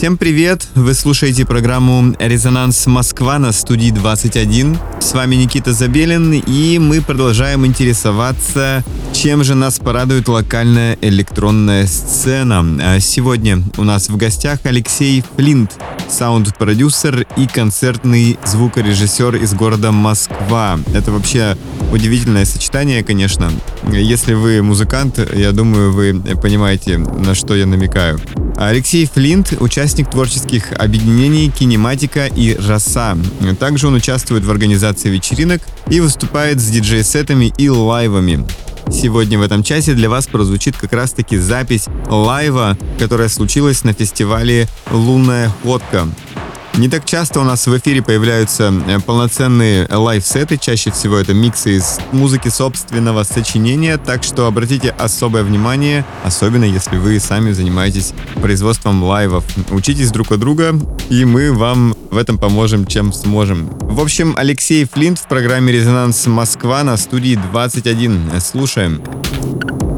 Всем привет! Вы слушаете программу «Резонанс Москва» на студии 21. С вами Никита Забелин, и мы продолжаем интересоваться, чем же нас порадует локальная электронная сцена. А сегодня у нас в гостях Алексей Флинт, саунд-продюсер и концертный звукорежиссер из города Москва. Это вообще удивительное сочетание, конечно. Если вы музыкант, я думаю, вы понимаете, на что я намекаю. Алексей Флинт – участник творческих объединений «Кинематика» и «Роса». Также он участвует в организации вечеринок и выступает с диджей-сетами и лайвами. Сегодня в этом часе для вас прозвучит как раз-таки запись лайва, которая случилась на фестивале «Лунная ходка». Не так часто у нас в эфире появляются э, полноценные лайв-сеты, чаще всего это миксы из музыки собственного сочинения, так что обратите особое внимание, особенно если вы сами занимаетесь производством лайвов. Учитесь друг от друга, и мы вам в этом поможем, чем сможем. В общем, Алексей Флинт в программе «Резонанс Москва» на студии 21. Слушаем. Резонанс.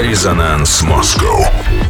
Резонанс Москва.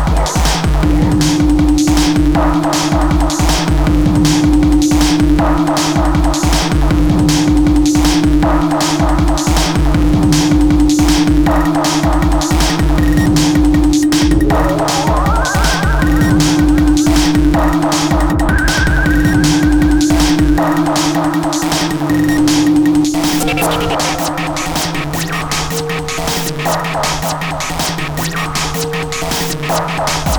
Peace.